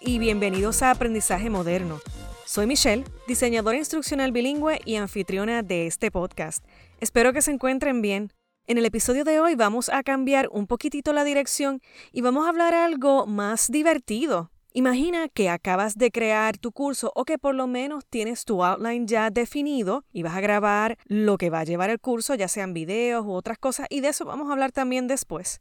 y bienvenidos a Aprendizaje Moderno. Soy Michelle, diseñadora instruccional bilingüe y anfitriona de este podcast. Espero que se encuentren bien. En el episodio de hoy vamos a cambiar un poquitito la dirección y vamos a hablar algo más divertido. Imagina que acabas de crear tu curso o que por lo menos tienes tu outline ya definido y vas a grabar lo que va a llevar el curso, ya sean videos u otras cosas, y de eso vamos a hablar también después.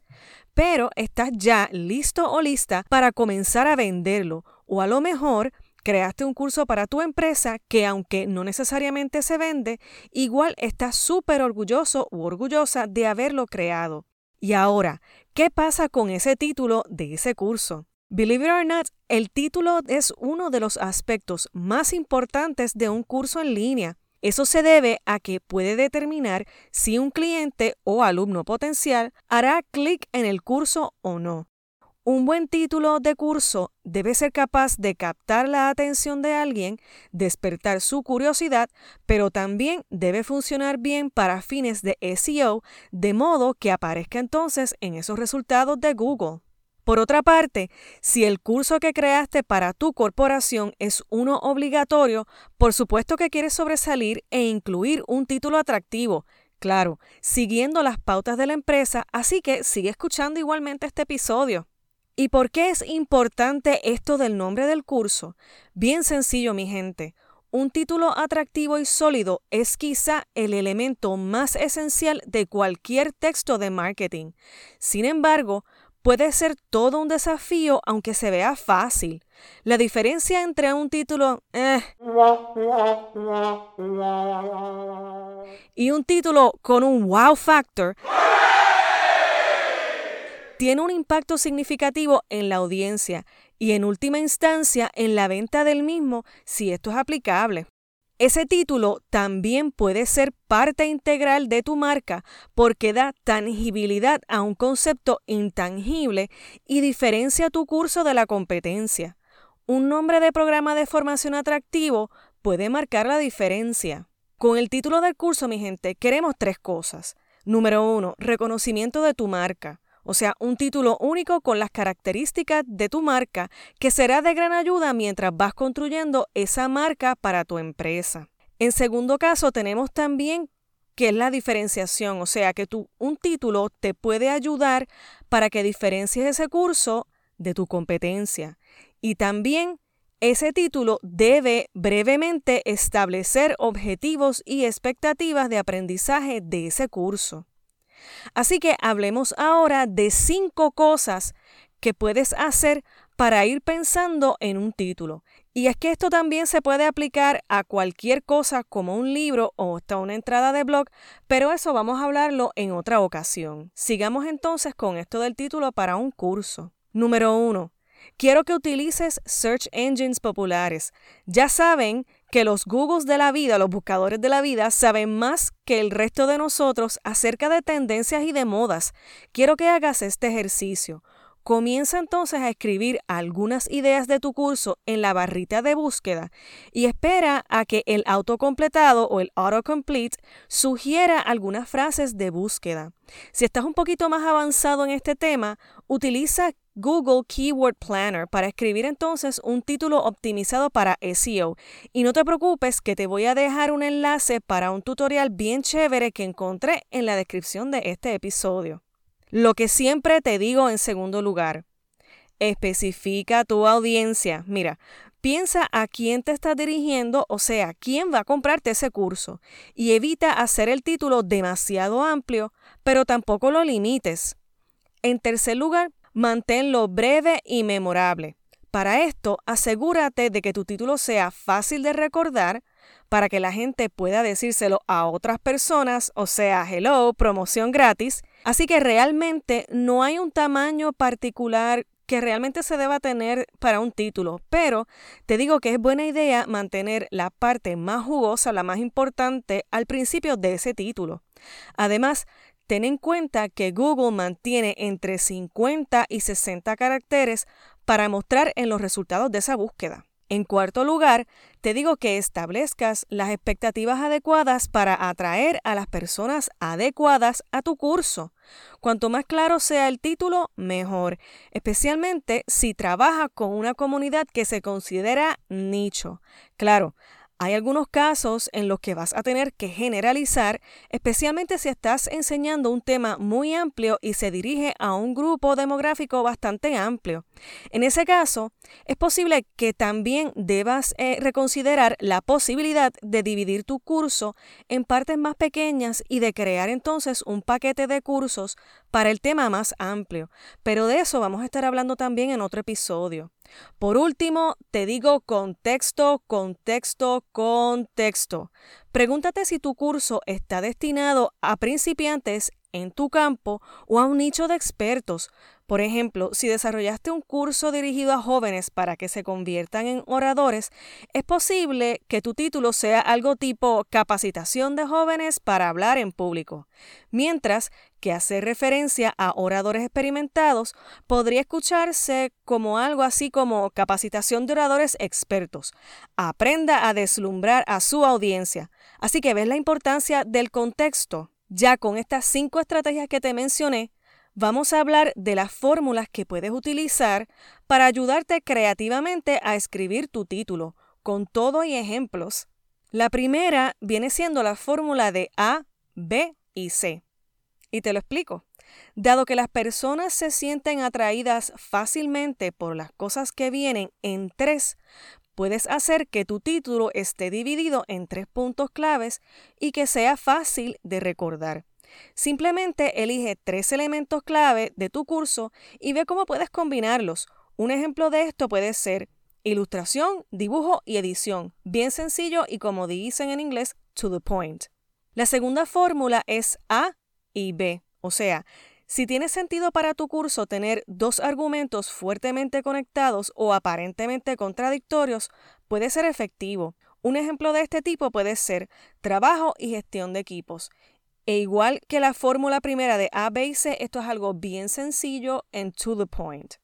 Pero estás ya listo o lista para comenzar a venderlo o a lo mejor creaste un curso para tu empresa que aunque no necesariamente se vende, igual estás súper orgulloso u orgullosa de haberlo creado. Y ahora, ¿qué pasa con ese título de ese curso? Believe it or not, el título es uno de los aspectos más importantes de un curso en línea. Eso se debe a que puede determinar si un cliente o alumno potencial hará clic en el curso o no. Un buen título de curso debe ser capaz de captar la atención de alguien, despertar su curiosidad, pero también debe funcionar bien para fines de SEO, de modo que aparezca entonces en esos resultados de Google. Por otra parte, si el curso que creaste para tu corporación es uno obligatorio, por supuesto que quieres sobresalir e incluir un título atractivo, claro, siguiendo las pautas de la empresa, así que sigue escuchando igualmente este episodio. ¿Y por qué es importante esto del nombre del curso? Bien sencillo, mi gente. Un título atractivo y sólido es quizá el elemento más esencial de cualquier texto de marketing. Sin embargo, puede ser todo un desafío aunque se vea fácil. La diferencia entre un título eh, y un título con un wow factor tiene un impacto significativo en la audiencia y en última instancia en la venta del mismo si esto es aplicable. Ese título también puede ser parte integral de tu marca porque da tangibilidad a un concepto intangible y diferencia tu curso de la competencia. Un nombre de programa de formación atractivo puede marcar la diferencia. Con el título del curso, mi gente, queremos tres cosas. Número uno, reconocimiento de tu marca o sea, un título único con las características de tu marca que será de gran ayuda mientras vas construyendo esa marca para tu empresa. En segundo caso, tenemos también que es la diferenciación, o sea, que tu, un título te puede ayudar para que diferencies ese curso de tu competencia. Y también ese título debe brevemente establecer objetivos y expectativas de aprendizaje de ese curso. Así que hablemos ahora de cinco cosas que puedes hacer para ir pensando en un título. Y es que esto también se puede aplicar a cualquier cosa como un libro o hasta una entrada de blog, pero eso vamos a hablarlo en otra ocasión. Sigamos entonces con esto del título para un curso. Número uno, Quiero que utilices search engines populares. Ya saben que los Googles de la vida, los buscadores de la vida, saben más que el resto de nosotros acerca de tendencias y de modas. Quiero que hagas este ejercicio. Comienza entonces a escribir algunas ideas de tu curso en la barrita de búsqueda y espera a que el autocompletado o el autocomplete sugiera algunas frases de búsqueda. Si estás un poquito más avanzado en este tema, utiliza Google Keyword Planner para escribir entonces un título optimizado para SEO. Y no te preocupes que te voy a dejar un enlace para un tutorial bien chévere que encontré en la descripción de este episodio. Lo que siempre te digo en segundo lugar, especifica tu audiencia. Mira, piensa a quién te estás dirigiendo, o sea, quién va a comprarte ese curso. Y evita hacer el título demasiado amplio, pero tampoco lo limites. En tercer lugar, manténlo breve y memorable. Para esto, asegúrate de que tu título sea fácil de recordar para que la gente pueda decírselo a otras personas, o sea, hello, promoción gratis, Así que realmente no hay un tamaño particular que realmente se deba tener para un título, pero te digo que es buena idea mantener la parte más jugosa, la más importante, al principio de ese título. Además, ten en cuenta que Google mantiene entre 50 y 60 caracteres para mostrar en los resultados de esa búsqueda. En cuarto lugar, te digo que establezcas las expectativas adecuadas para atraer a las personas adecuadas a tu curso. Cuanto más claro sea el título, mejor, especialmente si trabajas con una comunidad que se considera nicho. Claro, hay algunos casos en los que vas a tener que generalizar, especialmente si estás enseñando un tema muy amplio y se dirige a un grupo demográfico bastante amplio. En ese caso, es posible que también debas eh, reconsiderar la posibilidad de dividir tu curso en partes más pequeñas y de crear entonces un paquete de cursos para el tema más amplio. Pero de eso vamos a estar hablando también en otro episodio. Por último, te digo contexto, contexto, contexto. Pregúntate si tu curso está destinado a principiantes en tu campo o a un nicho de expertos. Por ejemplo, si desarrollaste un curso dirigido a jóvenes para que se conviertan en oradores, es posible que tu título sea algo tipo capacitación de jóvenes para hablar en público, mientras que hacer referencia a oradores experimentados podría escucharse como algo así como capacitación de oradores expertos. Aprenda a deslumbrar a su audiencia. Así que ves la importancia del contexto. Ya con estas cinco estrategias que te mencioné, vamos a hablar de las fórmulas que puedes utilizar para ayudarte creativamente a escribir tu título, con todo y ejemplos. La primera viene siendo la fórmula de A, B y C. Y te lo explico. Dado que las personas se sienten atraídas fácilmente por las cosas que vienen en tres, puedes hacer que tu título esté dividido en tres puntos claves y que sea fácil de recordar. Simplemente elige tres elementos clave de tu curso y ve cómo puedes combinarlos. Un ejemplo de esto puede ser ilustración, dibujo y edición. Bien sencillo y como dicen en inglés, to the point. La segunda fórmula es A y B. O sea, si tiene sentido para tu curso tener dos argumentos fuertemente conectados o aparentemente contradictorios, puede ser efectivo. Un ejemplo de este tipo puede ser trabajo y gestión de equipos. E igual que la fórmula primera de A, B y C, esto es algo bien sencillo and to the point.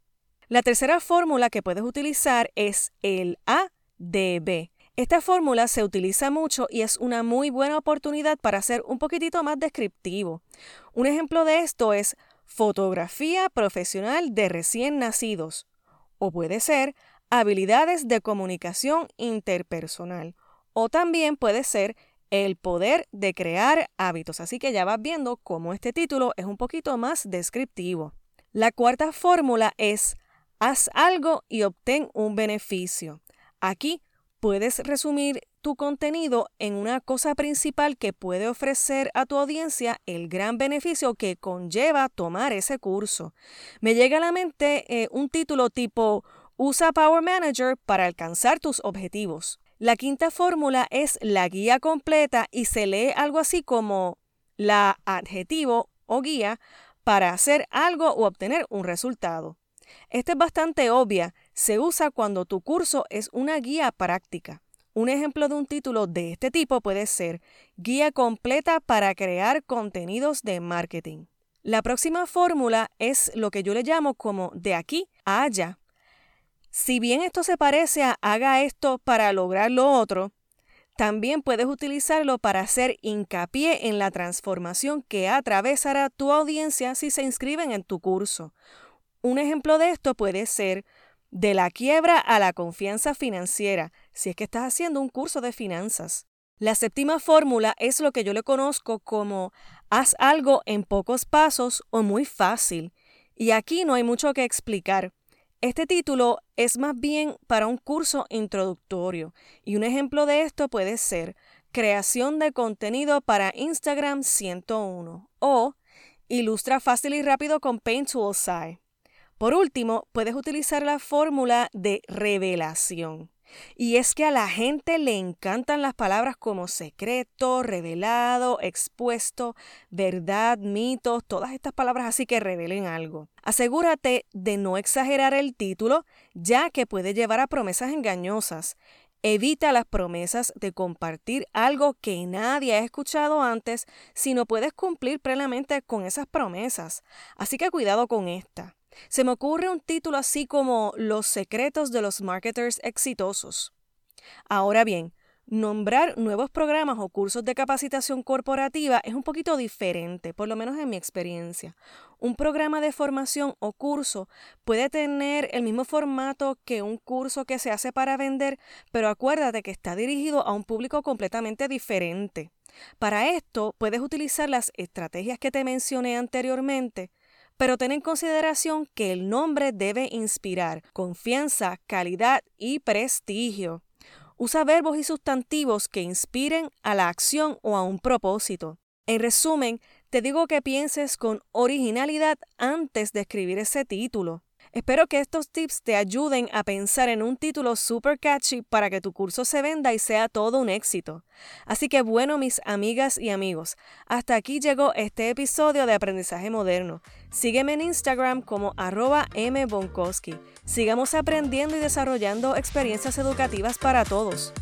La tercera fórmula que puedes utilizar es el A, D, B. Esta fórmula se utiliza mucho y es una muy buena oportunidad para ser un poquitito más descriptivo. Un ejemplo de esto es fotografía profesional de recién nacidos o puede ser habilidades de comunicación interpersonal o también puede ser el poder de crear hábitos. Así que ya vas viendo cómo este título es un poquito más descriptivo. La cuarta fórmula es haz algo y obtén un beneficio. Aquí puedes resumir tu contenido en una cosa principal que puede ofrecer a tu audiencia el gran beneficio que conlleva tomar ese curso. Me llega a la mente eh, un título tipo Usa Power Manager para alcanzar tus objetivos. La quinta fórmula es la guía completa y se lee algo así como la adjetivo o guía para hacer algo o obtener un resultado. Esta es bastante obvia, se usa cuando tu curso es una guía práctica. Un ejemplo de un título de este tipo puede ser Guía completa para crear contenidos de marketing. La próxima fórmula es lo que yo le llamo como de aquí a allá. Si bien esto se parece a haga esto para lograr lo otro, también puedes utilizarlo para hacer hincapié en la transformación que atravesará tu audiencia si se inscriben en tu curso. Un ejemplo de esto puede ser de la quiebra a la confianza financiera, si es que estás haciendo un curso de finanzas. La séptima fórmula es lo que yo le conozco como haz algo en pocos pasos o muy fácil. Y aquí no hay mucho que explicar. Este título es más bien para un curso introductorio y un ejemplo de esto puede ser Creación de contenido para Instagram 101 o Ilustra fácil y rápido con Paint Toolsai. Por último, puedes utilizar la fórmula de revelación. Y es que a la gente le encantan las palabras como secreto, revelado, expuesto, verdad, mitos, todas estas palabras así que revelen algo. Asegúrate de no exagerar el título, ya que puede llevar a promesas engañosas. Evita las promesas de compartir algo que nadie ha escuchado antes si no puedes cumplir plenamente con esas promesas. Así que cuidado con esta. Se me ocurre un título así como Los secretos de los marketers exitosos. Ahora bien, Nombrar nuevos programas o cursos de capacitación corporativa es un poquito diferente, por lo menos en mi experiencia. Un programa de formación o curso puede tener el mismo formato que un curso que se hace para vender, pero acuérdate que está dirigido a un público completamente diferente. Para esto puedes utilizar las estrategias que te mencioné anteriormente, pero ten en consideración que el nombre debe inspirar confianza, calidad y prestigio. Usa verbos y sustantivos que inspiren a la acción o a un propósito. En resumen, te digo que pienses con originalidad antes de escribir ese título. Espero que estos tips te ayuden a pensar en un título super catchy para que tu curso se venda y sea todo un éxito. Así que bueno, mis amigas y amigos, hasta aquí llegó este episodio de Aprendizaje Moderno. Sígueme en Instagram como arroba mbonkowski. Sigamos aprendiendo y desarrollando experiencias educativas para todos.